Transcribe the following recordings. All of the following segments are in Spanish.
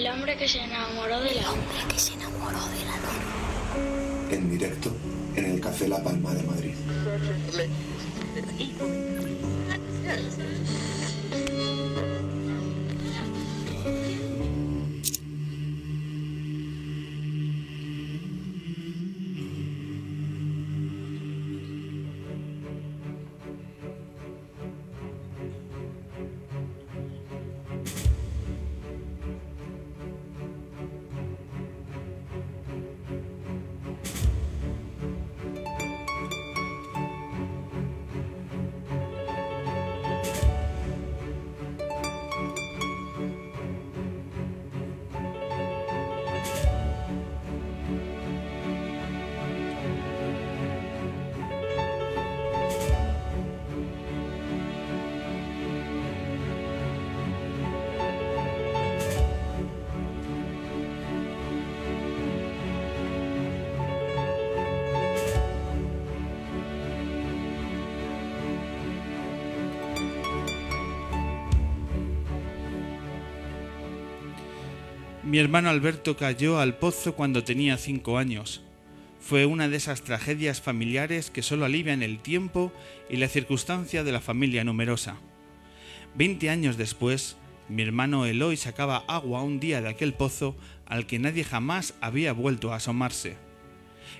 El hombre que se enamoró de la hombre que se enamoró de la luna. En directo en el Café La Palma de Madrid. Mi hermano Alberto cayó al pozo cuando tenía cinco años. Fue una de esas tragedias familiares que solo alivian el tiempo y la circunstancia de la familia numerosa. Veinte años después, mi hermano Eloy sacaba agua un día de aquel pozo al que nadie jamás había vuelto a asomarse.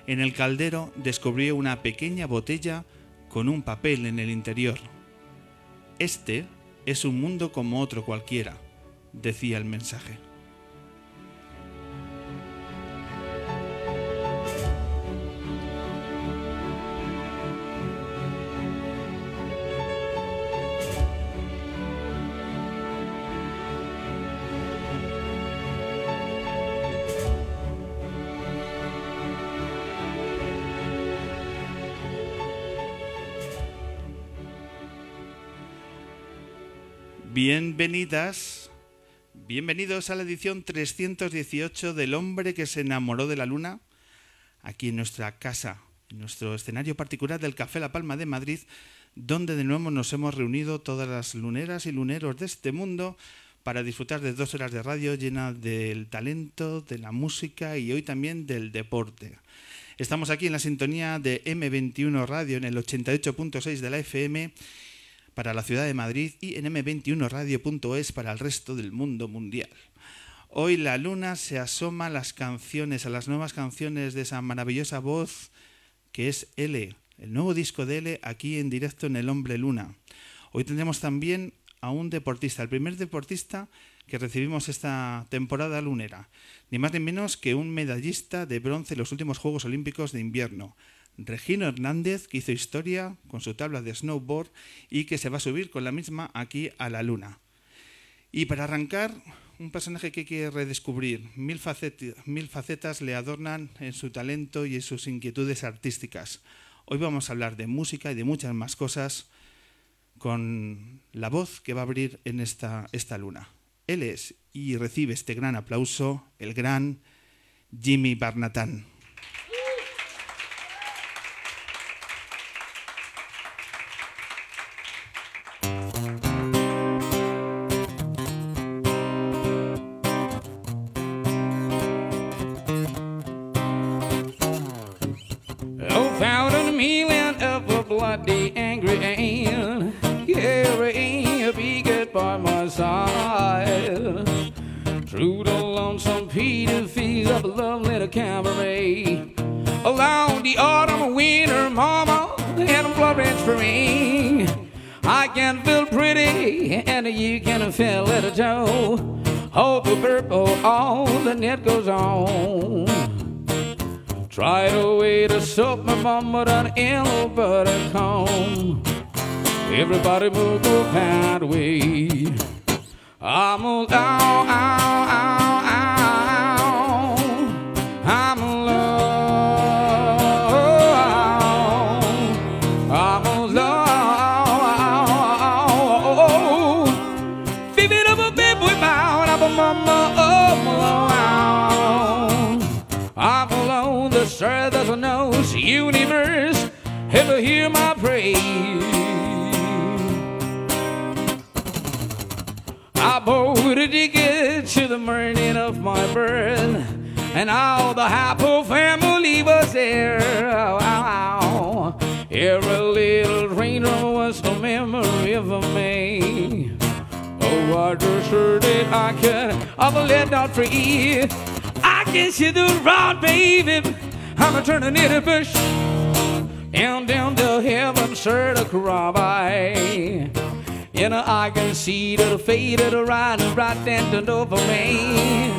En el caldero descubrió una pequeña botella con un papel en el interior. Este es un mundo como otro cualquiera, decía el mensaje. Bienvenidas, bienvenidos a la edición 318 del hombre que se enamoró de la luna, aquí en nuestra casa, en nuestro escenario particular del Café La Palma de Madrid, donde de nuevo nos hemos reunido todas las luneras y luneros de este mundo para disfrutar de dos horas de radio llenas del talento, de la música y hoy también del deporte. Estamos aquí en la sintonía de M21 Radio en el 88.6 de la FM para la ciudad de Madrid y en m21radio.es para el resto del mundo mundial. Hoy la luna se asoma a las canciones, a las nuevas canciones de esa maravillosa voz que es L, el nuevo disco de L aquí en directo en El Hombre Luna. Hoy tendremos también a un deportista, el primer deportista que recibimos esta temporada lunera, ni más ni menos que un medallista de bronce en los últimos Juegos Olímpicos de Invierno, Regino Hernández, que hizo historia con su tabla de snowboard y que se va a subir con la misma aquí a la luna. Y para arrancar, un personaje que que redescubrir. Mil, mil facetas le adornan en su talento y en sus inquietudes artísticas. Hoy vamos a hablar de música y de muchas más cosas con la voz que va a abrir en esta, esta luna. Él es y recibe este gran aplauso, el gran Jimmy Barnatán. Feel pretty, and you can feel little Joe. Hope the purple, all the net goes on. Try to way to soap my with an ill comb. Everybody move go that way. I'm a ow, ow, ow, ow. I you get to the morning of my birth, and all the happy family was there. Ow, ow, ow. Every little raindrop was a memory of me. Oh, I just heard I could, I'll let out free. I can see the road, baby. I'm a turning it a bush. And down to heaven, sir, to cry. And I can see the faded riding right down over me.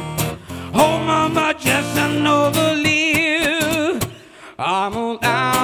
Oh, mama, just an overlive. I'm all out,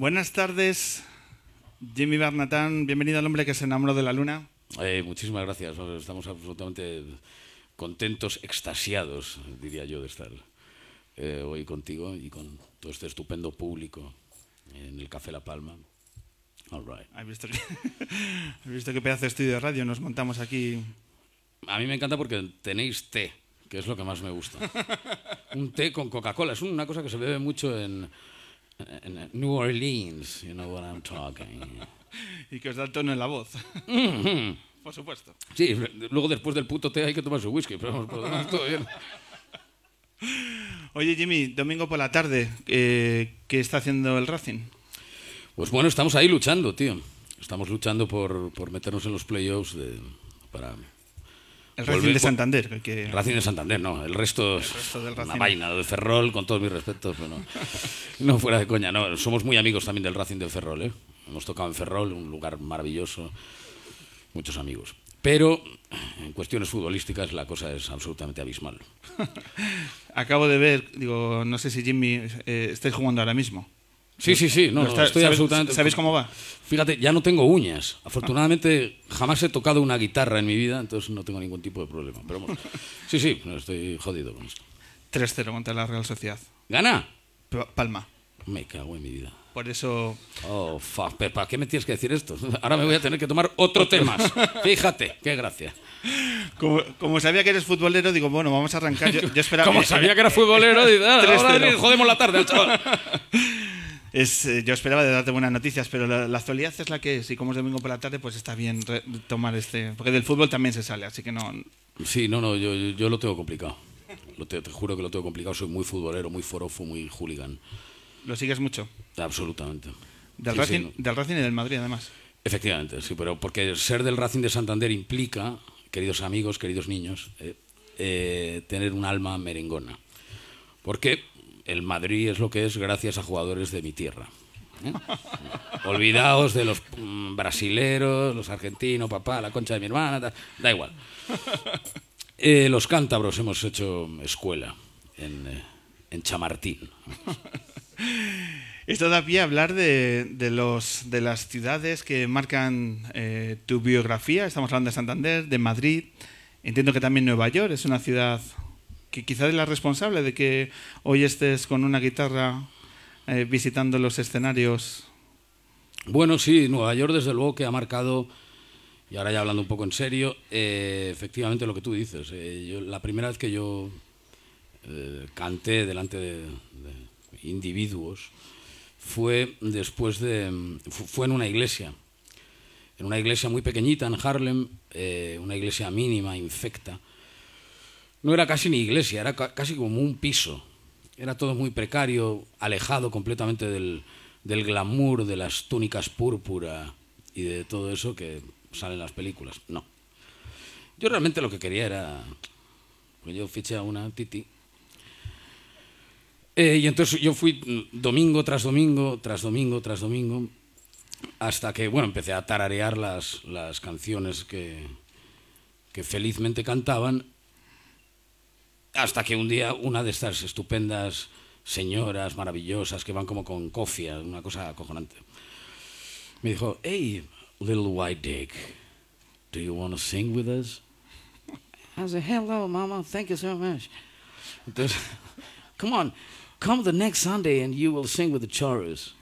Buenas tardes, Jimmy Barnatán. Bienvenido al hombre que se enamoró de la luna. Eh, muchísimas gracias. Estamos absolutamente contentos, extasiados, diría yo, de estar eh, hoy contigo y con todo este estupendo público en el Café La Palma. All right. ¿Has visto, que, has visto qué pedazo de estudio de radio nos montamos aquí? A mí me encanta porque tenéis té, que es lo que más me gusta. Un té con Coca-Cola. Es una cosa que se bebe mucho en, en New Orleans. You know what I'm talking. Y que os da el tono en la voz. Por supuesto. Sí, luego después del puto té hay que tomar su whisky, pero vamos, por demás, todo bien. Oye, Jimmy, domingo por la tarde, eh, ¿qué está haciendo el Racing? Pues bueno, estamos ahí luchando, tío. Estamos luchando por, por meternos en los playoffs de, para... El Racing de Santander. Que... Racing de Santander, no. El resto es resto del una vaina. De Ferrol, con todos mis respetos, pero no. No, fuera de coña, no. Somos muy amigos también del Racing de Ferrol, ¿eh? Hemos tocado en Ferrol, un lugar maravilloso. Muchos amigos. Pero en cuestiones futbolísticas la cosa es absolutamente abismal. Acabo de ver, digo, no sé si Jimmy eh, estáis jugando ahora mismo. Sí, sí, sí. No, ¿Lo no, está- estoy sabes- absolutamente... ¿Sabéis cómo va? Fíjate, ya no tengo uñas. Afortunadamente jamás he tocado una guitarra en mi vida, entonces no tengo ningún tipo de problema. Pero vamos, sí, sí, no, estoy jodido con esto. 3-0 contra la Real Sociedad. ¿Gana? Pa- Palma. Me cago en mi vida. Por eso Oh, fuck, ¿para qué me tienes que decir esto? Ahora me voy a tener que tomar otro más. Fíjate, qué gracia. Como, como sabía que eres futbolero, digo, bueno, vamos a arrancar. Yo, yo esperaba, Como sabía que era futbolero, dice, "Ah, ahora 3-0. le jodemos la tarde al chaval. Es, eh, yo esperaba de darte buenas noticias, pero la, la actualidad es la que es. Y como es domingo por la tarde, pues está bien re- tomar este. Porque del fútbol también se sale, así que no. Sí, no, no, yo, yo- yo lo tengo complicado. Lo te, te juro que lo tengo complicado. Soy muy futbolero, muy forofo, muy hooligan. Lo sigues mucho. Absolutamente. Del, Sí, Racing, sí, no. del Racing y del Madrid, además. Efectivamente, sí, pero porque ser del Racing de Santander implica, queridos amigos, queridos niños, eh, eh, tener un alma merengona. Porque el Madrid es lo que es gracias a jugadores de mi tierra. ¿eh? Olvidaos de los mm, brasileros, los argentinos, papá, la concha de mi hermana, da, da igual. Eh, los cántabros hemos hecho escuela en, eh, Chamartín. Esto da pie a hablar de, de las ciudades que marcan tu biografía. Estamos hablando de Santander, de Madrid. Entiendo que también Nueva York es una ciudad que quizás es la responsable de que hoy estés con una guitarra eh, visitando los escenarios. Bueno, sí, Nueva York desde luego que ha marcado, y ahora ya hablando un poco en serio, eh, efectivamente lo que tú dices. eh, yo- la primera vez que yo canté delante de, de individuos fue después de... fu- fue en una iglesia, en una iglesia muy pequeñita en Harlem, una iglesia mínima, infecta. No era casi ni iglesia, era ca- casi como un piso. Era todo muy precario, alejado completamente del, del glamour de las túnicas púrpura y de todo eso que salen las películas. No. Yo realmente lo que quería era. Pues yo fiché a una Titi. Eh, y entonces yo fui domingo tras domingo, tras domingo, tras domingo, hasta que, bueno, empecé a tararear las, las canciones que, que felizmente cantaban, hasta que un día una de estas estupendas señoras maravillosas que van como con cofia, una cosa acojonante, me dijo, hey, little white dick, do you want to sing with us? I said, hello, mama, thank you so much. Entonces, come on, come the next Sunday and you will sing with the chorus.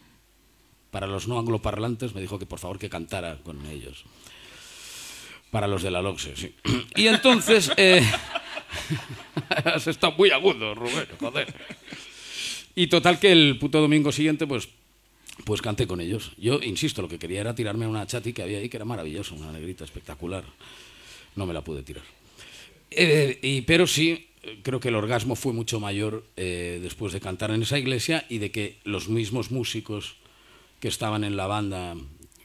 Para los no angloparlantes me dijo que por favor que cantara con ellos. Para los de la LOXE, sí. Y entonces... Eh, has estado muy agudo, Rubén, joder. Y total que el puto domingo siguiente, pues, pues canté con ellos. Yo, insisto, lo que quería era tirarme a una chati que había ahí, que era maravillosa, una negrita espectacular. No me la pude tirar. Eh, y, pero sí, creo que el orgasmo fue mucho mayor eh, después de cantar en esa iglesia y de que los mismos músicos que estaban en la banda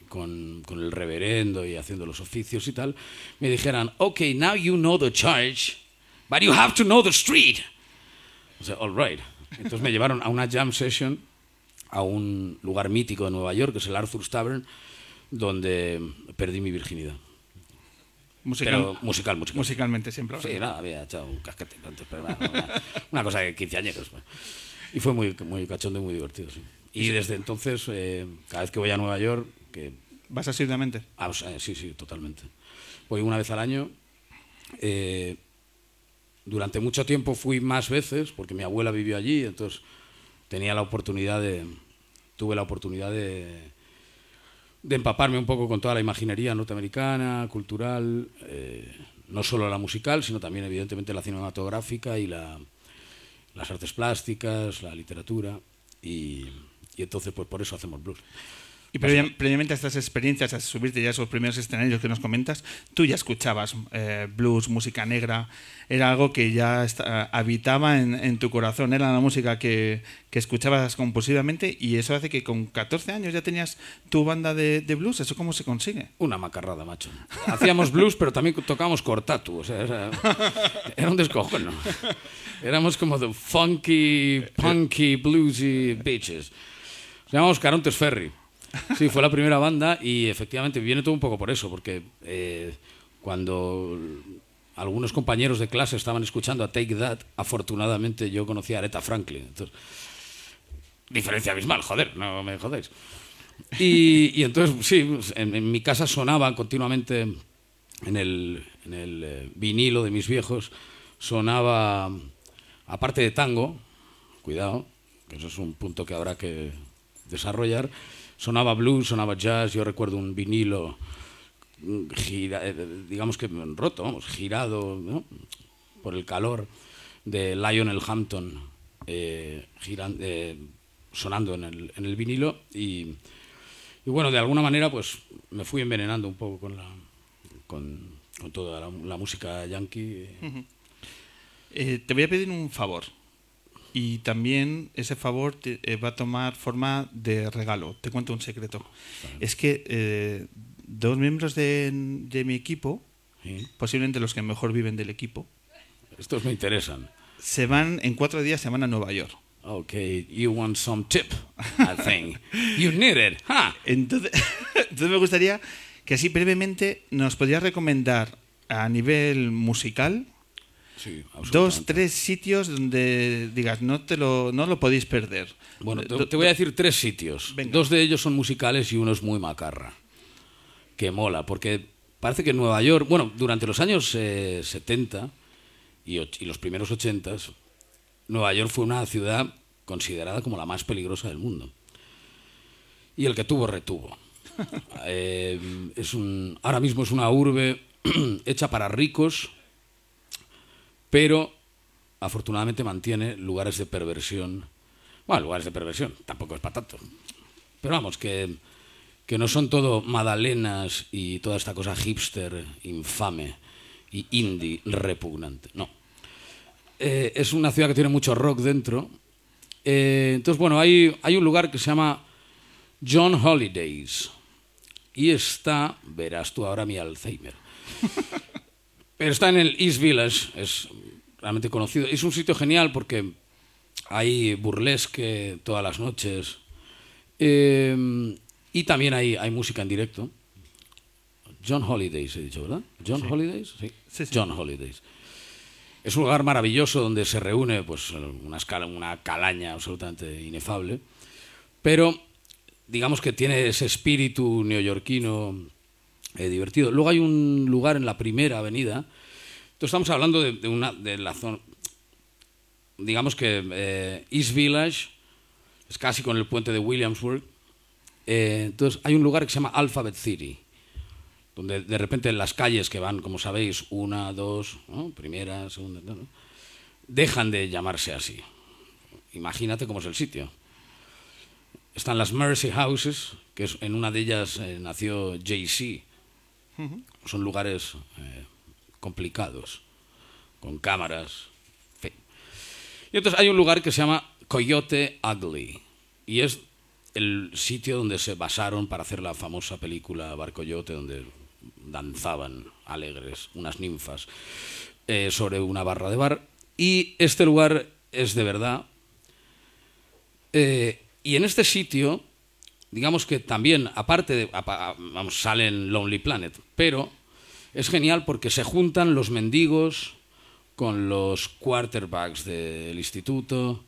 con, con, el reverendo y haciendo los oficios y tal, me dijeran, ok, now you know the church, but you have to know the street. O sea, all right. Entonces me llevaron a una jam session a un lugar mítico de Nueva York, que es el Arthur's Tavern, donde perdí mi virginidad. Musical, Pero musical, musical. musicalmente siempre. Sí, nada, había echado un casquete antes, pero nada, una, una cosa de 15 años. Pues. Y fue muy, muy cachondo y muy divertido, sí. Y desde entonces, eh, cada vez que voy a Nueva York, que... ¿Vas asiduamente? Ah, o sea, sí, sí, totalmente. Voy una vez al año. Eh, durante mucho tiempo fui más veces, porque mi abuela vivió allí, entonces tenía la oportunidad de... Tuve la oportunidad de, de empaparme un poco con toda la imaginería norteamericana, cultural, eh, no solo la musical, sino también evidentemente la cinematográfica y la, las artes plásticas, la literatura, y, y entonces pues por eso hacemos blues. Y previa, previamente a estas experiencias, a subirte ya a esos primeros escenarios que nos comentas, tú ya escuchabas eh, blues, música negra, era algo que ya está, habitaba en, en, tu corazón, era la música que, que, escuchabas compulsivamente y eso hace que con 14 años ya tenías tu banda de, de, blues, ¿eso cómo se consigue? Una macarrada, macho. Hacíamos blues, pero también tocábamos cortatu, o sea, era, era un descojono. Éramos como the funky, punky, bluesy bitches. Nos llamamos Carontes Ferry. Sí, fue la primera banda y efectivamente viene todo un poco por eso, porque eh, cuando algunos compañeros de clase estaban escuchando a Take That, afortunadamente yo conocí a Aretha Franklin. Entonces, diferencia abismal, joder, no me jodéis. Y, y entonces, sí, en, en, mi casa sonaba continuamente en el, en el eh, vinilo de mis viejos, sonaba, aparte de tango, cuidado, que eso es un punto que habrá que desarrollar, sonaba blues, sonaba jazz, yo recuerdo un vinilo gira, digamos que roto, vamos, girado por el calor de Lionel Hampton eh, eh, sonando en el, en el vinilo y, bueno, de alguna manera pues me fui envenenando un poco con, la, con, toda la, música yankee. Eh, te voy a pedir un favor y también ese favor te, eh, va a tomar forma de regalo. Te cuento un secreto. Vale. Es que eh, dos miembros de, de mi equipo, ¿Sí? posiblemente los que mejor viven del equipo, estos me interesan. Se van en cuatro días, se van a Nueva York. Okay, you want some tip, I think. you need it, huh? Entonces, entonces me gustaría que así brevemente nos podrías recomendar a nivel musical Sí, dos, tres sitios donde digas, no, te lo, no lo podéis perder. Bueno, te, te voy a decir tres sitios. Venga. Dos de ellos son musicales y uno es muy macarra. Que mola, porque parece que en Nueva York, bueno, durante los años eh, 70 y, y, los primeros 80, Nueva York fue una ciudad considerada como la más peligrosa del mundo. Y el que tuvo, retuvo. eh, es un, ahora mismo es una urbe hecha para ricos pero afortunadamente mantiene lugares de perversión. Bueno, lugares de perversión, tampoco es para tanto. Pero vamos, que, que no son todo magdalenas y toda esta cosa hipster, infame y indie repugnante. No. Eh, es una ciudad que tiene mucho rock dentro. Eh, entonces, bueno, hay, hay un lugar que se llama John Holidays. y está, verás tú ahora mi Alzheimer, pero está en el East Village, es realmente conocido. Es un sitio genial porque hay burlesque todas las noches eh, y también hay, hay música en directo. John Holidays, he dicho, ¿verdad? John Holidays, sí. Sí, sí. John Holidays. Es un lugar maravilloso donde se reúne pues, una, escala, una calaña absolutamente inefable, pero digamos que tiene ese espíritu neoyorquino eh, divertido. Luego hay un lugar en la primera avenida, entonces estamos hablando de, de una, de la zona, digamos que eh, East Village es casi con el puente de Williamsburg, eh, entonces hay un lugar que se llama Alphabet City donde de repente en las calles que van, como sabéis, una, dos, ¿no? primera, segunda, ¿no? dejan de llamarse así. Imagínate cómo es el sitio. Están las Mercy Houses, que es, en una de ellas eh, nació Jay-Z. Son lugares eh, complicados, con cámaras. en fin. Y entonces hay un lugar que se llama Coyote Ugly, y es el sitio donde se basaron para hacer la famosa película Bar Coyote, donde danzaban alegres unas ninfas eh, sobre una barra de bar. Y este lugar es de verdad. Eh, y en este sitio, digamos que también, aparte de. vamos, sale en Lonely Planet, pero es genial porque se juntan los mendigos con los quarterbacks del instituto,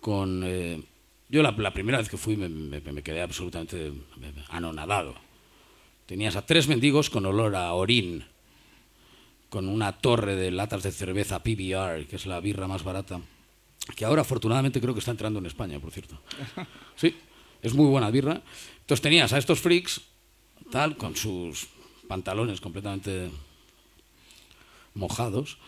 con. eh, yo la, la primera vez que fui me, me- me quedé absolutamente anonadado. Tenías a tres mendigos con olor a orín, con una torre de latas de cerveza PBR, que es la birra más barata, que ahora afortunadamente creo que está entrando en España, por cierto. Sí, es muy buena birra. Entonces tenías a estos freaks, tal, con sus pantalones completamente mojados,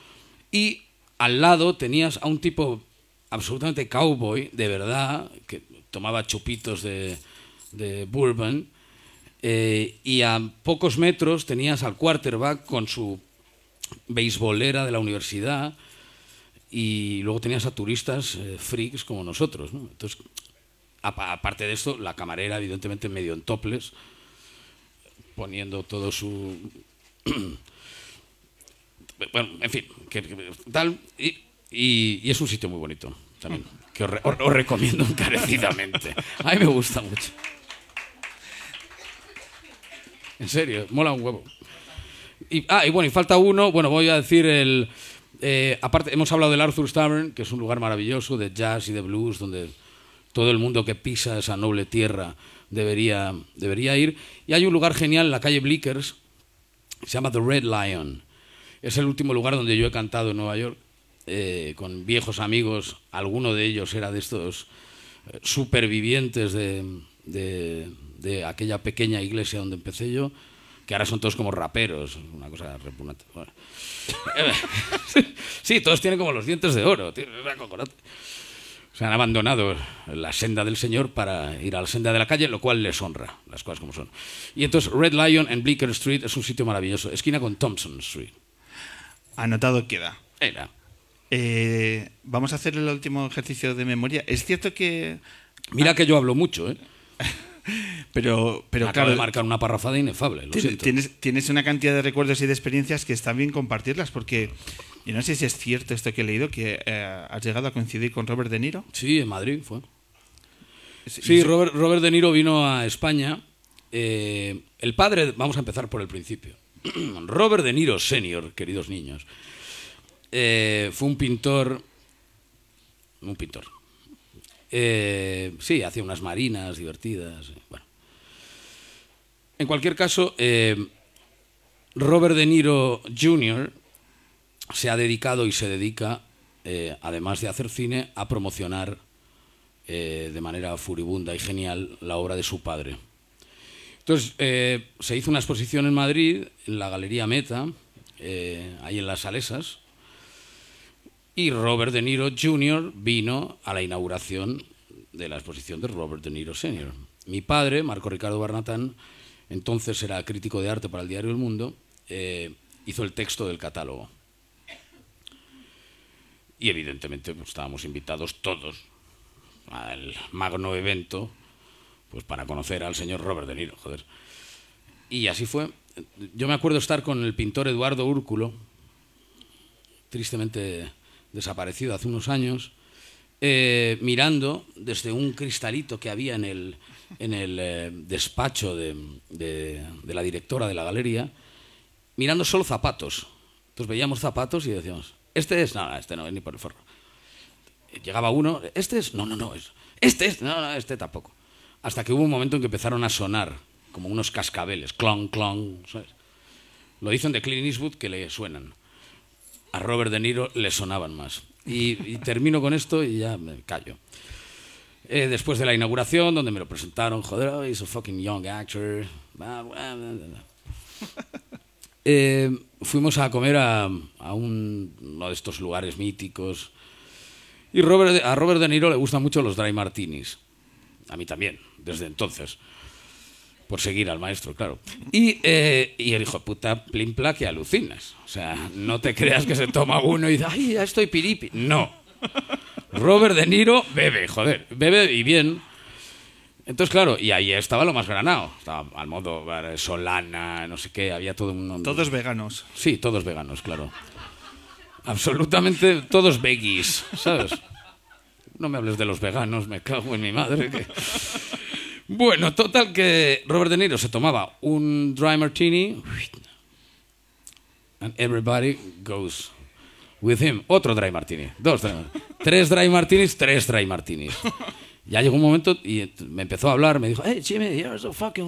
y al lado tenías a un tipo absolutamente cowboy, de verdad, que tomaba chupitos de, de bourbon, eh, y a pocos metros tenías al quarterback con su beisbolera de la universidad y luego tenías a turistas eh, freaks como nosotros. ¿no? Entonces, apa- aparte de esto, la camarera evidentemente medio en toples, poniendo todo su... bueno, en fin, que- tal, y, es un sitio muy bonito también, que os recomiendo encarecidamente. A mí me gusta mucho. En serio, mola un huevo. Y, ah, y bueno, y falta uno. Bueno, voy a decir el. eh, aparte, hemos hablado del Arthur's Tavern, que es un lugar maravilloso de jazz y de blues, donde todo el mundo que pisa esa noble tierra debería, debería ir. Y hay un lugar genial en la calle Blickers, se llama The Red Lion. Es el último lugar donde yo he cantado en Nueva York, eh, con viejos amigos. Alguno de ellos era de estos eh, supervivientes de, de- aquella pequeña iglesia donde empecé yo, que ahora son todos como raperos, una cosa repugnante. Sí, todos tienen como los dientes de oro. Se han abandonado la senda del Señor para ir a la senda de la calle, lo cual les honra, las cosas como son. Y entonces Red Lion en Bleecker Street es un sitio maravilloso, esquina con Thompson Street. Anotado queda. Era. Eh, vamos a hacer el último ejercicio de memoria. Es cierto que. Mira que yo hablo mucho, ¿eh? Pero, pero Me acabo claro, de marcar una parrafada inefable, lo tienes, tienes una cantidad de recuerdos y de experiencias que está bien compartirlas porque yo no sé si es cierto esto que he leído, que eh, has llegado a coincidir con Robert De Niro. Sí, en Madrid fue. Sí, Robert, Robert De Niro vino a España. eh, el padre, vamos a empezar por el principio. Robert De Niro Senior, queridos niños, eh, fue un pintor. Un pintor. Eh, sí, hacía unas marinas divertidas. Bueno. En cualquier caso, Robert De Niro Jr. se ha dedicado y se dedica, eh, además de hacer cine, a promocionar eh, de manera furibunda y genial la obra de su padre. Entonces, eh, se hizo una exposición en Madrid, en la Galería Meta, ahí en las Salesas, y Robert De Niro Jr. vino a la inauguración de la exposición de Robert De Niro Sr. Mi padre, Marco Ricardo Barnatán, entonces era crítico de arte para el diario El Mundo, hizo el texto del catálogo. Y evidentemente pues, estábamos invitados todos al magno evento pues para conocer al señor Robert De Niro, joder. y así fue. Yo me acuerdo estar con el pintor Eduardo Úrculo, tristemente desaparecido hace unos años, eh, mirando desde un cristalito que había en el, en el eh, despacho de, de- de la directora de la galería, mirando solo zapatos. Entonces veíamos zapatos y decíamos, este es, no, no, este no es ni por el forro. Llegaba uno, este es, no, no, no, es, este es, no, no, este tampoco. Hasta que hubo un momento en que empezaron a sonar como unos cascabeles, clon, clon. Lo dicen de Clint Eastwood que le suenan. A Robert De Niro le sonaban más. Y, termino con esto y ya me callo. Eh, después de la inauguración, donde me lo presentaron, joder, oh, he's a fucking young actor. Eh, fuimos a comer a, a un- uno de estos lugares míticos. Y a Robert De Niro le gustan mucho los dry martinis. A mí también, desde entonces. Por seguir al maestro, claro. Y, eh, y el hijo puta plimpla que alucinas. O sea, no te creas que se toma uno y dice, ay, ya estoy piripi. No. Robert De Niro bebe, joder, bebe y bien. Entonces, claro, y ahí estaba lo más granado. Estaba al modo eh, Solana, no sé qué, había todo un... Todos veganos. Sí, todos veganos, claro. Absolutamente todos veggies, ¿sabes? No me hables de los veganos, me cago en mi madre. que- Bueno, total que Robert De Niro se tomaba un dry martini and everybody goes with him. Otro dry martini, dos dry martinis. Tres dry martinis, tres dry martinis. Ya llegó un momento y me empezó a hablar, me dijo, hey Jimmy, you're so fucking.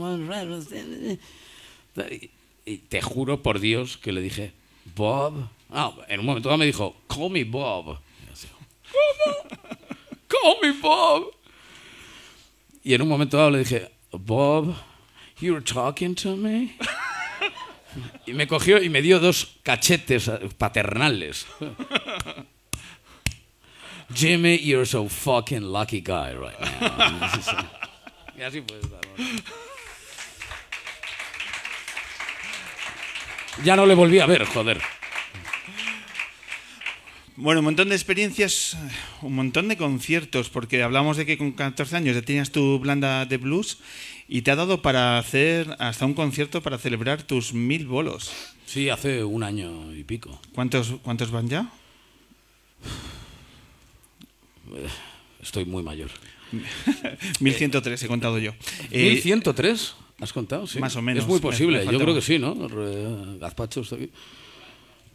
Y- te juro por Dios que le dije, Bob. Ah, en un momento dado me dijo, call me Bob. ¿Cómo? Call me Bob. Y en un momento dado le dije, Bob, you're talking to me. Y me cogió y me dio dos cachetes paternales. Jimmy, you're so fucking lucky guy right now. Y así. Ya no le volví a ver, joder. Bueno, un montón de experiencias, un montón de conciertos, porque hablamos de que con 14 años ya tenías tu blanda de blues y te ha dado para hacer hasta un concierto para celebrar tus mil bolos. Sí, hace un año y pico. ¿Cuántos, cuántos van ya? Estoy muy mayor. 1103 he contado yo. Eh, ¿1103? ¿Has contado? Sí. más o menos. Es muy posible. Yo creo que sí, ¿no? Gazpacho está aquí.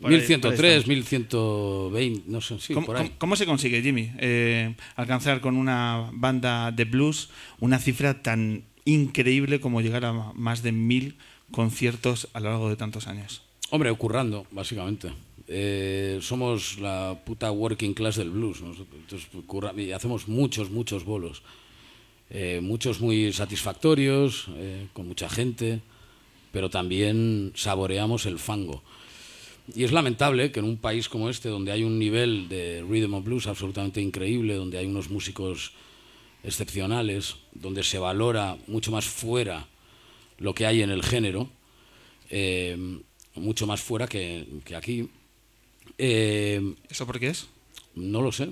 Por ahí- 1103, por ahí estamos. 1120, no sé, sí, ¿Cómo, por ahí. cómo- cómo se consigue, Jimmy, eh, alcanzar con una banda de blues una cifra tan increíble como llegar a más de mil conciertos a lo largo de tantos años? Hombre, currando, básicamente. Eh, somos la puta working class del blues. nosotros. Y hacemos muchos, muchos bolos. Eh, muchos muy satisfactorios, eh, con mucha gente, pero también saboreamos el fango. Y es lamentable que en un país como este, donde hay un nivel de rhythm of blues absolutamente increíble, donde hay unos músicos excepcionales, donde se valora mucho más fuera lo que hay en el género, mucho más fuera que aquí. Eh, ¿Eso por qué es? no lo sé.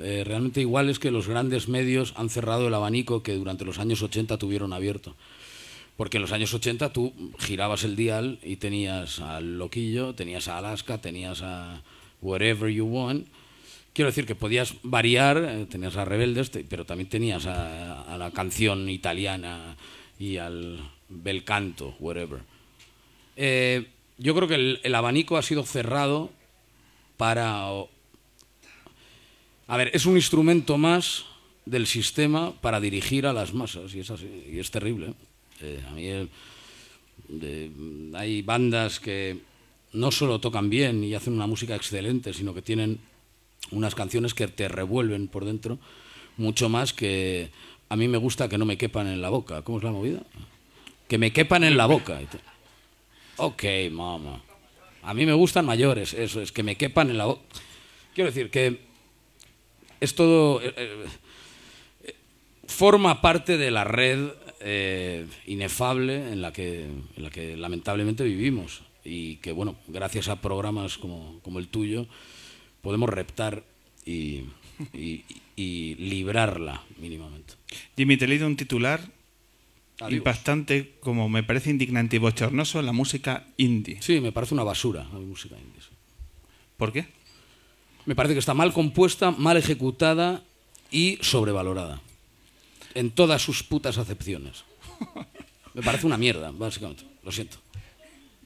Eh, realmente igual es que los grandes medios han cerrado el abanico que durante los años 80 tuvieron abierto. Porque en los años 80 tú girabas el dial y tenías al Loquillo, tenías a Alaska, tenías a Wherever You Want. Quiero decir que podías variar, eh, tenías a Rebeldes, pero también tenías a, a la canción italiana y al bel canto, whatever. Eh, yo creo que el, el abanico ha sido cerrado para a ver, es un instrumento más del sistema para dirigir a las masas y es así, y es terrible. Eh, a mí el- de- hay bandas que no solo tocan bien y hacen una música excelente, sino que tienen unas canciones que te revuelven por dentro mucho más que a mí me gusta que no me quepan en la boca. ¿Cómo es la movida? Que me quepan en la boca. Ok, mamá. A mí me gustan mayores, eso es, que me quepan en la. Quiero decir que es todo. eh, eh, forma parte de la red eh, inefable en la, que, en la que lamentablemente vivimos. Y que, bueno, gracias a programas como, como el tuyo, podemos reptar y, y- y librarla mínimamente. Jimmy, te he leído un titular Adiós. impactante, como me parece indignante y bochornoso, la música indie. Sí, me parece una basura la música indie. sí. ¿Por qué? Me parece que está mal compuesta, mal ejecutada y sobrevalorada. En todas sus putas acepciones. Me parece una mierda, básicamente. Lo siento.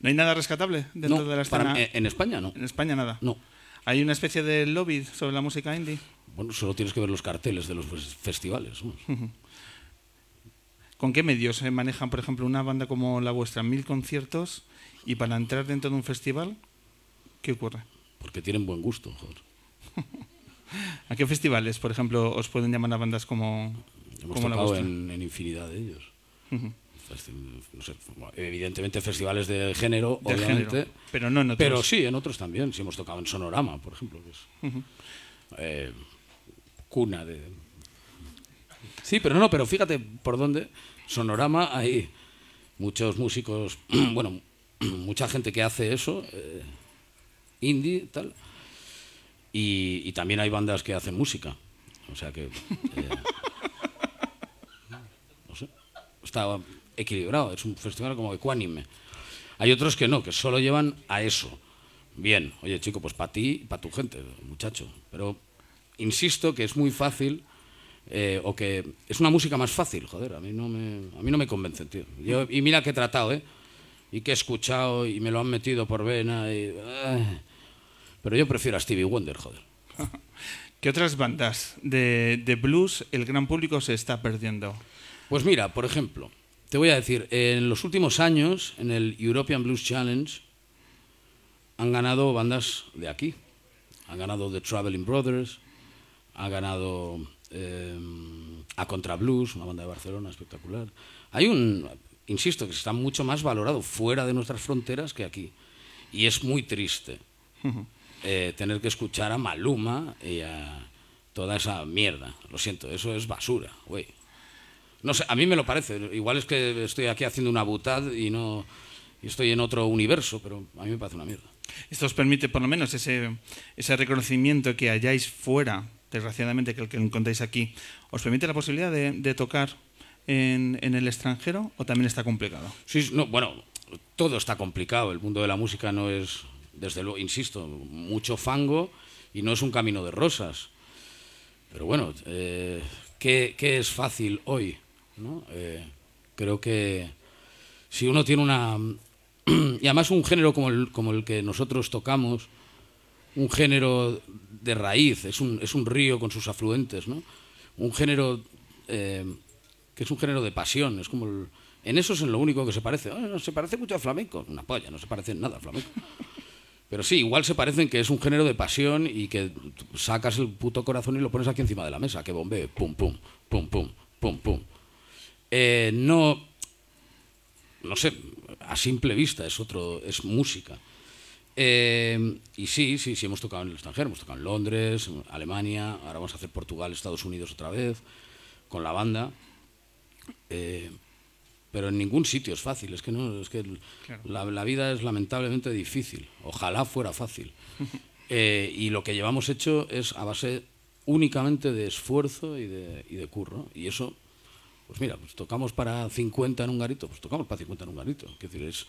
¿No hay nada rescatable dentro No, de la para- escena? en- en España no. En España nada. No. Hay una especie de lobby sobre la música indie. Bueno, solo tienes que ver los carteles de los fes- festivales. ¿no? ¿Con qué medios se manejan, por ejemplo, una banda como la vuestra? Mil conciertos y para entrar dentro de un festival, ¿qué ocurre? Porque tienen buen gusto, joder. ¿A qué festivales, por ejemplo, os pueden llamar a bandas como, Hemos como la tocado vuestra? en, en infinidad de ellos. Festi- no sé, evidentemente festivales de género, De obviamente. género, pero no en otros. Pero sí, en otros también. Sí hemos tocado en Sonorama, por ejemplo, que es eh, cuna de... Sí, pero no, pero fíjate por dónde. Sonorama hay muchos músicos, bueno, mucha gente que hace eso, eh, indie, tal. Y, y también hay bandas que hacen música. O sea que... eh, no sé, está equilibrado, es un festival como ecuánime. Hay otros que no, que solo llevan a eso. Bien, oye chico, pues para ti para tu gente, muchacho. Pero insisto que es muy fácil, eh, o que es una música más fácil, joder, a mí no me, a mí no me convence, tío. Yo- y mira que he tratado, ¿eh? Y que he escuchado y me lo han metido por vena. Y, ah. pero yo prefiero a Stevie Wonder, joder. ¿Qué otras bandas de, de blues el gran público se está perdiendo? Pues mira, por ejemplo, te voy a decir, en los últimos años, en el European Blues Challenge, han ganado bandas de aquí. Han ganado The Traveling Brothers, ha ganado eh, A Contra Blues, una banda de Barcelona espectacular. Hay un, insisto, que está mucho más valorado fuera de nuestras fronteras que aquí. Y es muy triste eh, tener que escuchar a Maluma y a toda esa mierda. Lo siento, eso es basura, güey. No sé, a mí me lo parece. Igual es que estoy aquí haciendo una butad y no y estoy en otro universo, pero a mí me parece una mierda. Esto os permite, por lo menos, ese, ese reconocimiento que hayáis fuera, desgraciadamente, que el que encontráis aquí, ¿os permite la posibilidad de, tocar en, el extranjero o también está complicado? Sí, no, bueno, todo está complicado. El mundo de la música no es, desde luego, insisto, mucho fango y no es un camino de rosas. Pero bueno, eh, ¿qué, es fácil hoy? Eh, creo que si uno tiene una... y además un género como el, como el que nosotros tocamos, un género de raíz, es un, es un río con sus afluentes, ¿no? Un género eh, que es un género de pasión, es como el- en eso es en lo único que se parece. No, se parece mucho al flamenco, una polla, no se parece en nada al flamenco. Pero sí, igual se parecen que es un género de pasión y que sacas el puto corazón y lo pones aquí encima de la mesa, que bombee, pum, pum, pum, pum, pum, pum. Eh, no, no sé, a simple vista es otro, es música. Eh, y sí, sí, sí, hemos tocado en el extranjero, hemos tocado en Londres, en Alemania, ahora vamos a hacer Portugal, Estados Unidos otra vez, con la banda. Eh, pero en ningún sitio es fácil, es que no, es que la, la vida es lamentablemente difícil. Ojalá fuera fácil. Eh, y lo que llevamos hecho es a base únicamente de esfuerzo y de, y de curro. Y eso, pues mira, pues tocamos para 50 en un garito, pues tocamos para 50 en un garito. Quiero decir, es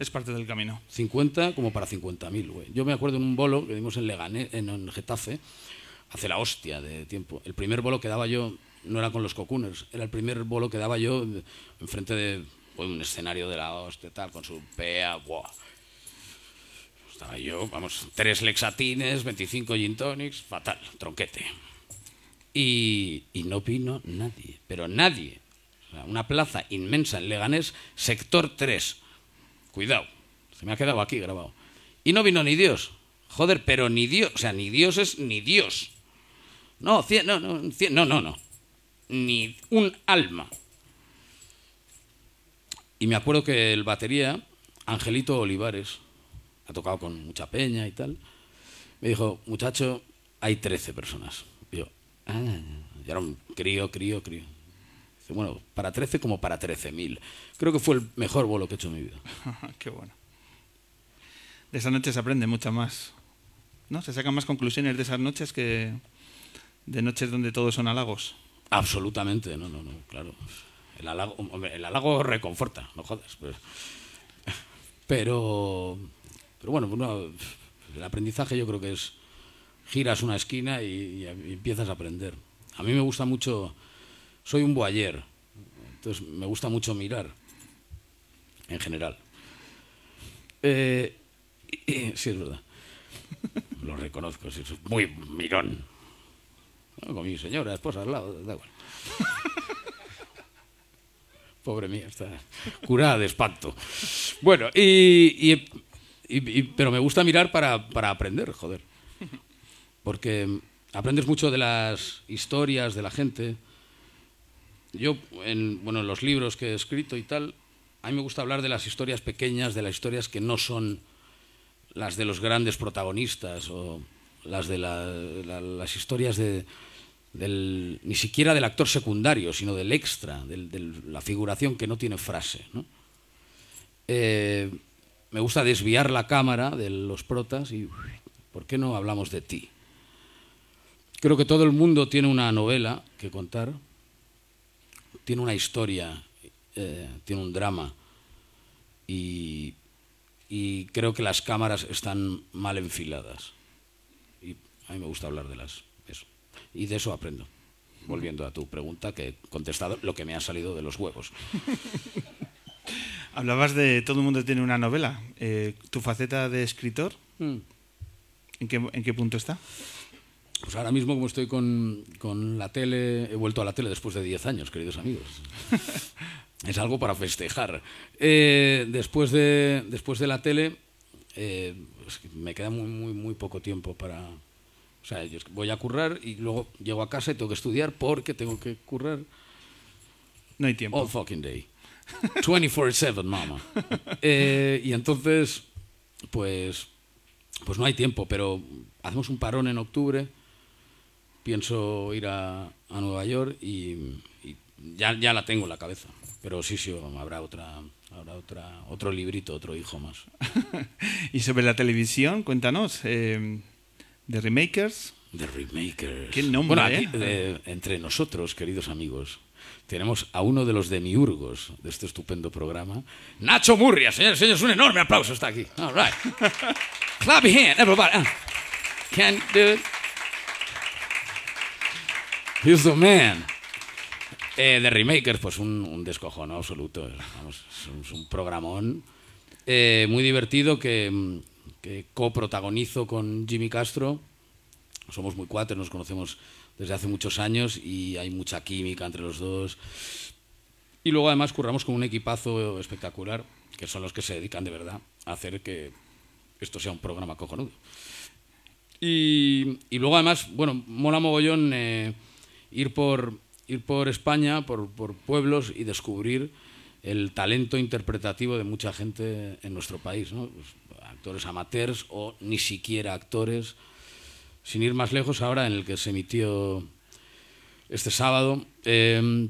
Es parte del camino. 50 como para 50.000, güey. Yo me acuerdo en un bolo que dimos en Leganés, en, en Getafe, hace la hostia de tiempo. El primer bolo que daba yo no era con los cocuners, era el primer bolo que daba yo enfrente de pues, un escenario de la hostia, tal, con su pea, buah. Estaba yo, vamos, tres lexatines, 25 gin tonics, fatal, tronquete. Y, y no vino nadie, pero nadie. O sea, una plaza inmensa en Leganés, sector 3. Cuidado, se me ha quedado aquí grabado. Y no vino ni Dios. Joder, pero ni Dios, o sea, ni Dios es ni Dios. No, cien- no, no, cien- no, no, no. Ni un alma. Y me acuerdo que el batería, Angelito Olivares, ha tocado con mucha peña y tal, me dijo, muchacho, hay 13 personas. Y yo, ah, y era un crío, crío, crío. Bueno, para 13 como para 13.000. Creo que fue el mejor bolo que he hecho en mi vida. Qué bueno. De esa noche se aprende mucho más. ¿No? Se sacan más conclusiones de esas noches que de noches donde todos son halagos. Absolutamente, no, no, no, claro. El halago, el halago reconforta, no jodas. Pero, pero, pero bueno, bueno, el aprendizaje yo creo que es giras una esquina y, y empiezas a aprender. A mí me gusta mucho, soy un boyer, entonces me gusta mucho mirar, en general. Eh, sí, es verdad. Lo reconozco, sí, soy muy mirón. No, Con mi señora, esposa al lado, da igual. Pobre mía, está curada de espanto. Bueno, y- y- pero me gusta mirar para, para aprender, joder. Porque aprendes mucho de las historias de la gente. Yo, en bueno, en los libros que he escrito y tal, a mí me gusta hablar de las historias pequeñas, de las historias que no son las de los grandes protagonistas o las de la- la- las historias de, del, ni siquiera del actor secundario, sino del extra, de la figuración que no tiene frase. Eh, me gusta desviar la cámara de los protas y ¿por qué no hablamos de ti? Creo que todo el mundo tiene una novela que contar, tiene una historia, eh, tiene un drama y, y creo que las cámaras están mal enfiladas. Y a mí me gusta hablar de las eso. Y de eso aprendo. Volviendo a tu pregunta, que he contestado lo que me ha salido de los huevos. Hablabas de todo el mundo tiene una novela. Eh, ¿Tu faceta de escritor, ¿en qué, en qué punto está? Pues ahora mismo, como estoy con, con la tele, he vuelto a la tele después de 10 años, queridos amigos. es algo para festejar. Eh, después, de, después de la tele, eh, me queda muy, muy, muy poco tiempo para... O sea, yo voy a currar y luego llego a casa y tengo que estudiar porque tengo que currar No hay tiempo. all fucking day. 24/7, mama. Eh, y entonces, pues, pues no hay tiempo, pero hacemos un parón en octubre. Pienso ir a, a Nueva York y, y ya, ya la tengo en la cabeza. Pero sí, sí, habrá otra, habrá otra, otro librito, otro hijo más. y sobre la televisión, cuéntanos. eh, de Remakers. The Remakers. Qué nombre, Bueno, aquí, ¿eh? eh, entre nosotros, queridos amigos, tenemos a uno de los demiurgos de este estupendo programa, Nacho Murria. Señores, señores, un enorme aplauso está aquí. All right. Clap your hand, everybody. Ah. Can do it. He's the man. Eh, The Remakers, pues un, un absoluto. Vamos, es un, programón eh, muy divertido que, que coprotagonizo con Jimmy Castro. Somos muy cuates, nos conocemos desde hace muchos años y hay mucha química entre los dos. Y luego además curramos con un equipazo espectacular, que son los que se dedican de verdad a hacer que esto sea un programa cojonudo. Y, y luego además, bueno, mola mogollón eh, ir, por, ir por España, por, por pueblos y descubrir el talento interpretativo de mucha gente en nuestro país, ¿no? Pues, actores amateurs o ni siquiera actores. Sin ir más lejos, ahora en el que se emitió este sábado, eh,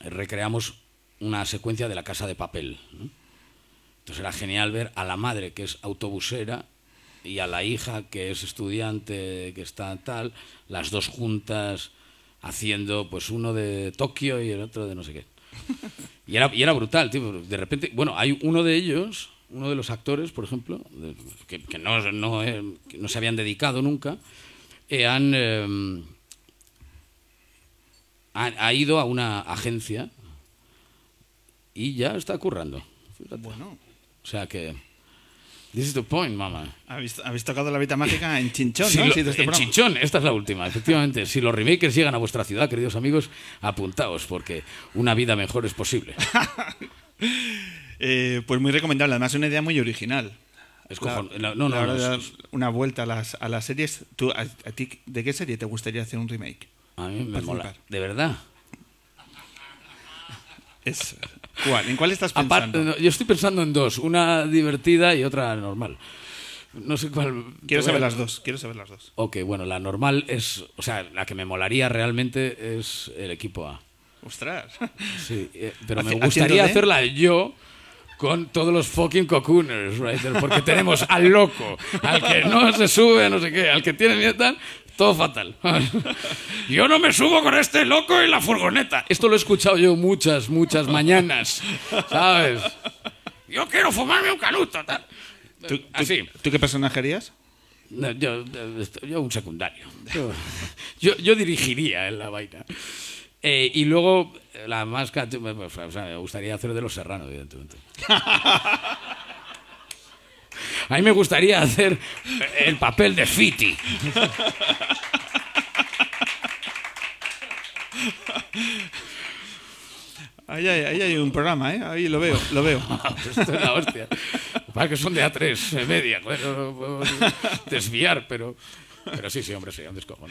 recreamos una secuencia de la casa de papel. ¿no? Entonces era genial ver a la madre que es autobusera y a la hija que es estudiante, que está tal, las dos juntas haciendo pues uno de Tokio y el otro de no sé qué. Y era, y era brutal, tío. De repente, bueno, hay uno de ellos, uno de los actores, por ejemplo, de- que, que no, no, eh, que no se habían dedicado nunca, eh, han, eh, ha, ha ido a una agencia y ya está currando. Fíjate. Bueno, O sea que. This is the point, mama. habéis, habéis tocado la varita mágica en Chinchón, Si ¿no? lo- sido este en programa. Chinchón, esta es la última, efectivamente. Si los remakers llegan a vuestra ciudad, queridos amigos, apuntaos, porque una vida mejor es posible. Eh, pues muy recomendable, además es una idea muy original. Es La- cojon- la- no, no, la no, verdad, es- una vuelta a las, a las series. ¿Tú, a, a ti, ¿De qué serie te gustaría hacer un remake? A mí me Participar. mola. De verdad. Es, ¿Cuál? ¿En cuál estás pensando? Aparte, no, yo estoy pensando en dos, una divertida y otra normal. No sé cuál. Quiero saber las dos, quiero saber las dos. Ok, bueno, la normal es. O sea, la que me molaría realmente es el equipo A. Ostras. Sí, eh, pero me gustaría hacerla yo con todos los fucking cocooners, right? Porque tenemos al loco, al que no se sube, no sé qué, al que tiene miedo, tal, todo fatal. Yo no me subo con este loco en la furgoneta. Esto lo he escuchado yo muchas, muchas mañanas, ¿sabes? Yo quiero fumarme un canuto, tal. ¿Tú, tú- Así. ¿Tú qué personaje harías? No, Yo, yo un secundario. Yo, yo, dirigiría en la vaina. Eh, y luego, eh, la más... cat- o sea, me gustaría hacer de los serranos, evidentemente. A mí me gustaría hacer el papel de Fiti. Ahí hay, ahí hay un programa, ¿eh? Ahí lo veo, lo veo. Esto es la hostia. Para que son de A3 eh, media. desviar, pero... Pero sí, sí, hombre, sí, un descojón.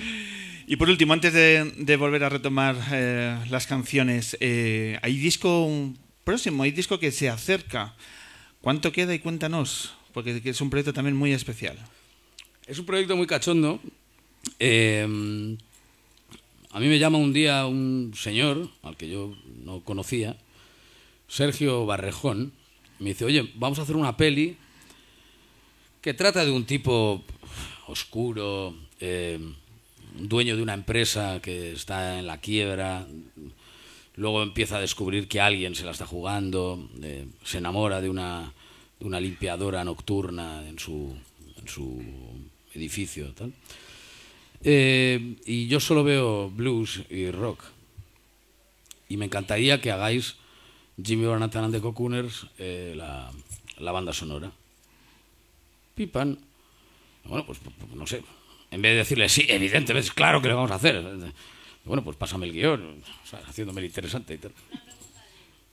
Y por último, antes de, de volver a retomar eh, las canciones, eh, hay disco próximo, hay disco que se acerca. ¿Cuánto queda y cuéntanos? Porque que es un proyecto también muy especial. Es un proyecto muy cachondo. Eh, a mí me llama un día un señor, al que yo no conocía, Sergio Barrejón, me dice, oye, vamos a hacer una peli que trata de un tipo oscuro, eh, dueño de una empresa que está en la quiebra, luego empieza a descubrir que alguien se la está jugando, eh, se enamora de una, una limpiadora nocturna en su, en su edificio. Tal. Eh, y yo solo veo blues y rock. Y me encantaría que hagáis Jimmy Barnatan and the Cocooners eh, la, la banda sonora. Pipan. Bueno, pues, pues, no sé. En vez de decirle, sí, evidentemente, claro que lo vamos a hacer. Bueno, pues pásame el guion, haciéndome el interesante y tal.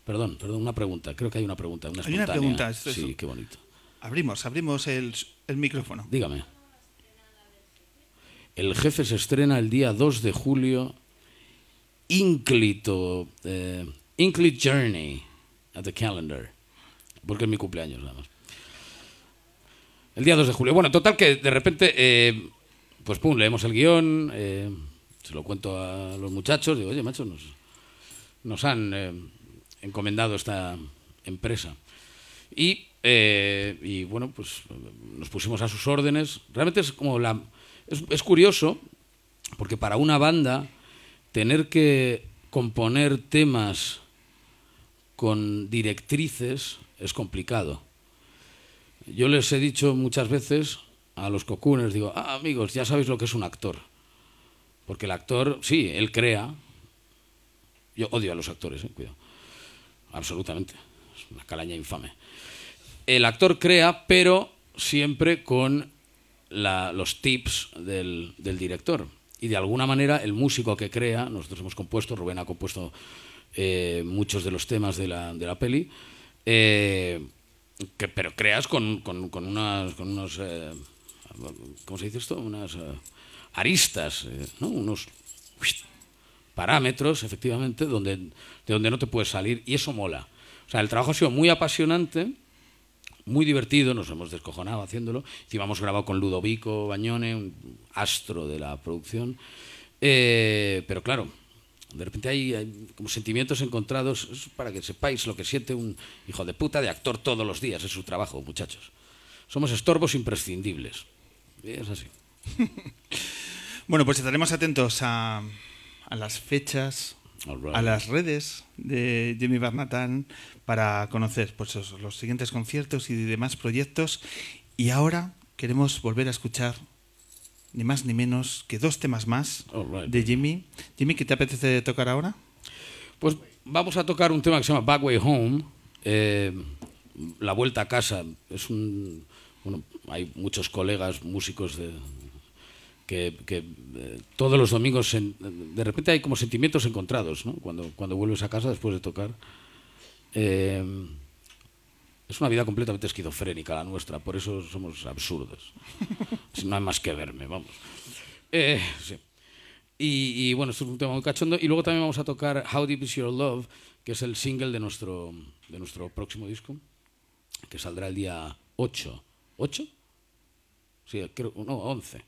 Perdón, perdón, una pregunta. Creo que hay una pregunta. Una Hay una pregunta, esto es- Sí, qué bonito. Abrimos, abrimos el, el micrófono. Dígame. El jefe se estrena el día 2 de julio. Ínclito. Eh, Inclit Journey at the Calendar. Porque es mi cumpleaños, nada más. El día 2 de julio. Bueno, total que de repente, eh, pues pum, leemos el guion, eh, se lo cuento a los muchachos, digo, oye, macho, nos, nos han eh, encomendado esta empresa. Y, eh, y, bueno, pues nos pusimos a sus órdenes. Realmente es como la... Es, curioso, porque para una banda tener que componer temas con directrices es complicado. Yo les he dicho muchas veces a los cocooners, digo, ah, amigos, ya sabéis lo que es un actor. Porque el actor, sí, él crea. Yo odio a los actores, eh, cuidado. Absolutamente. Es una calaña infame. El actor crea, pero siempre con la- los tips del, director. Y de alguna manera el músico que crea, nosotros hemos compuesto, Rubén ha compuesto eh, muchos de los temas de la, de la peli, eh, pero creas con, con, unas, con unos, eh, ¿cómo se dice esto? Unas aristas, ¿no? Unos parámetros, efectivamente, donde, de donde no te puedes salir, y eso mola. O sea, el trabajo ha sido muy apasionante, muy divertido, nos hemos descojonado haciéndolo. Encima hemos grabado con Ludovico Bañone, un astro de la producción. Eh, pero claro, de repente hay, sentimientos encontrados para que sepáis lo que siente un hijo de puta de actor todos los días, es su trabajo, muchachos. Somos estorbos imprescindibles. Es así. Bueno, pues estaremos atentos a, a las fechas, right. a las redes de Jimmy Barnatan para conocer pues, los siguientes conciertos y demás proyectos. Y ahora queremos volver a escuchar ni más ni menos que dos temas más right. de Jimmy. Jimmy, ¿qué te apetece tocar ahora? Pues vamos a tocar un tema que se llama Back Way Home. eh, la vuelta a casa. Es un. Bueno, hay muchos colegas músicos de, que, que, eh, todos los domingos en- de repente hay como sentimientos encontrados, ¿no? Cuando, cuando vuelves a casa después de tocar. Eh, es una vida completamente esquizofrénica la nuestra, por eso somos absurdos. No hay más que verme, vamos. Eh, sí. Y, y, bueno, esto es un tema muy cachondo. Y luego también vamos a tocar How Deep Is Your Love, que es el single de nuestro, de nuestro próximo disco, que saldrá el día 8. ¿8? Sí, creo, no, 11.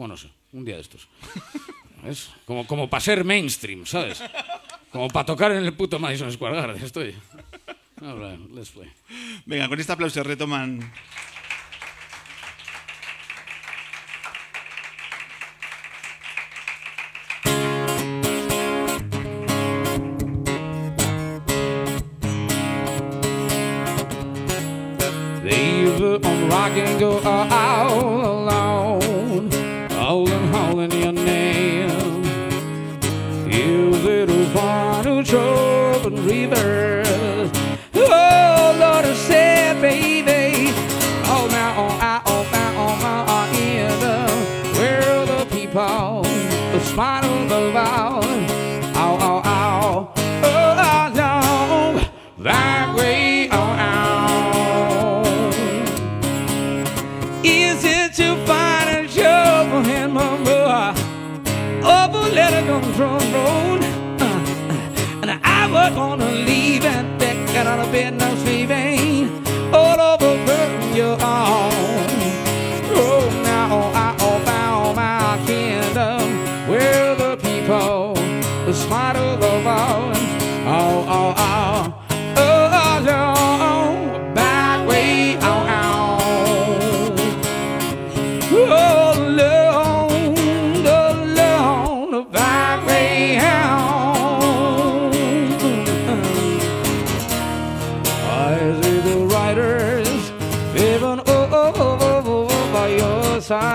Bueno, no sé, un día de estos. ¿Ves? Como, como para ser mainstream, ¿sabes? Como para tocar en el puto Madison Square Garden, estoy. All right, let's play. Venga, con este aplauso retoman. On rock and go out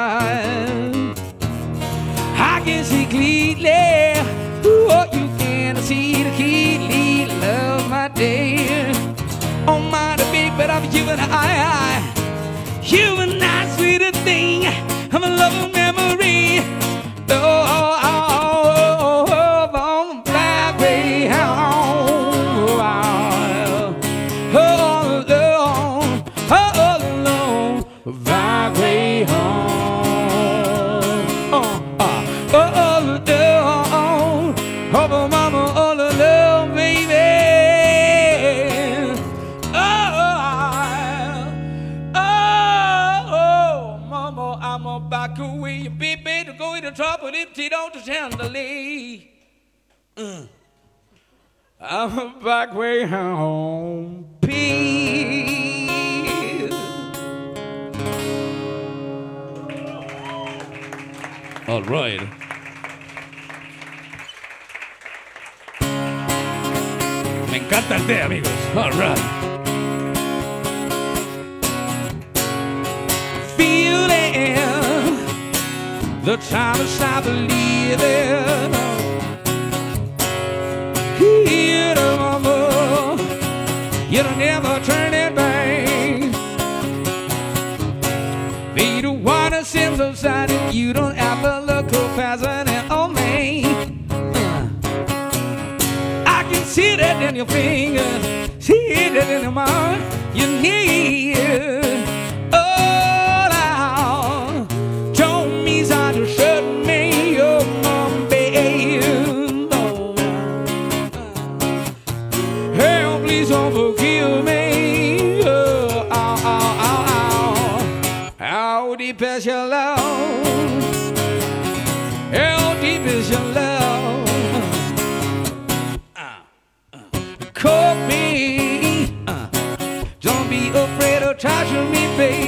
I can see clearly what you can see to clearly love my day. Oh, my to be, but I'm human. I, I, human, I, sweeter thing. I'm a lover man. I'm a back way home, peace. All right. Me encanta el té, amigos. All right. Feeling the time is I believe Here, mama, you'll never turn it back. Be the one that sits outside and you don't ever look it on me. Uh. I can see that in your fingers, see that in your mind. You need deep is your love? How deep is your love? Call me. Uh, don't be afraid of touching me, baby.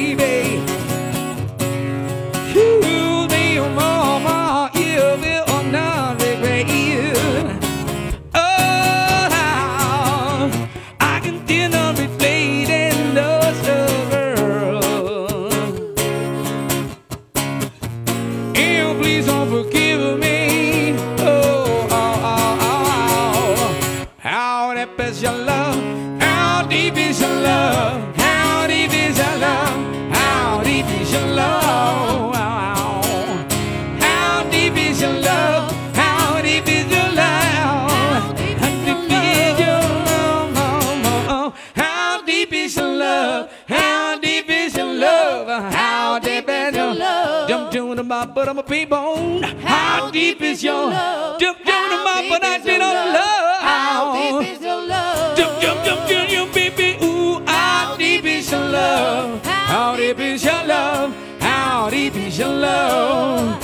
Mop, but I'm a bone. How deep is your love? Jump to the mop, but I did not love. How deep is your love? Jump, jump, jump, jump, you baby. Ooh, how deep is your love? How deep is your love? How deep is your love?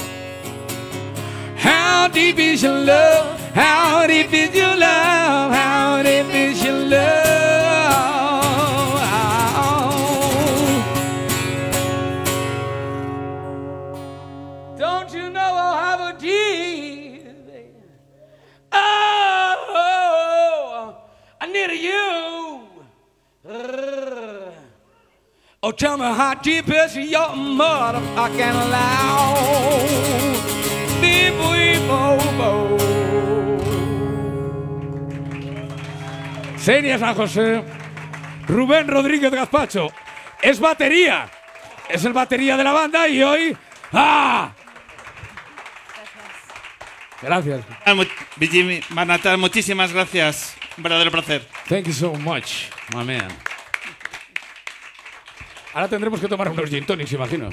How deep is your love? How deep is your love? How deep is your love? Tell me how deep is your beep, bo, bo. Senia San José, Rubén Rodríguez Gazpacho. Es batería. Es el batería de la banda y hoy. ¡Ah! Gracias. Jimmy Barnatal, muchísimas gracias. Un verdadero placer. Thank you so much, my man. Ahora tendremos que tomar unos gin tonics, imagino.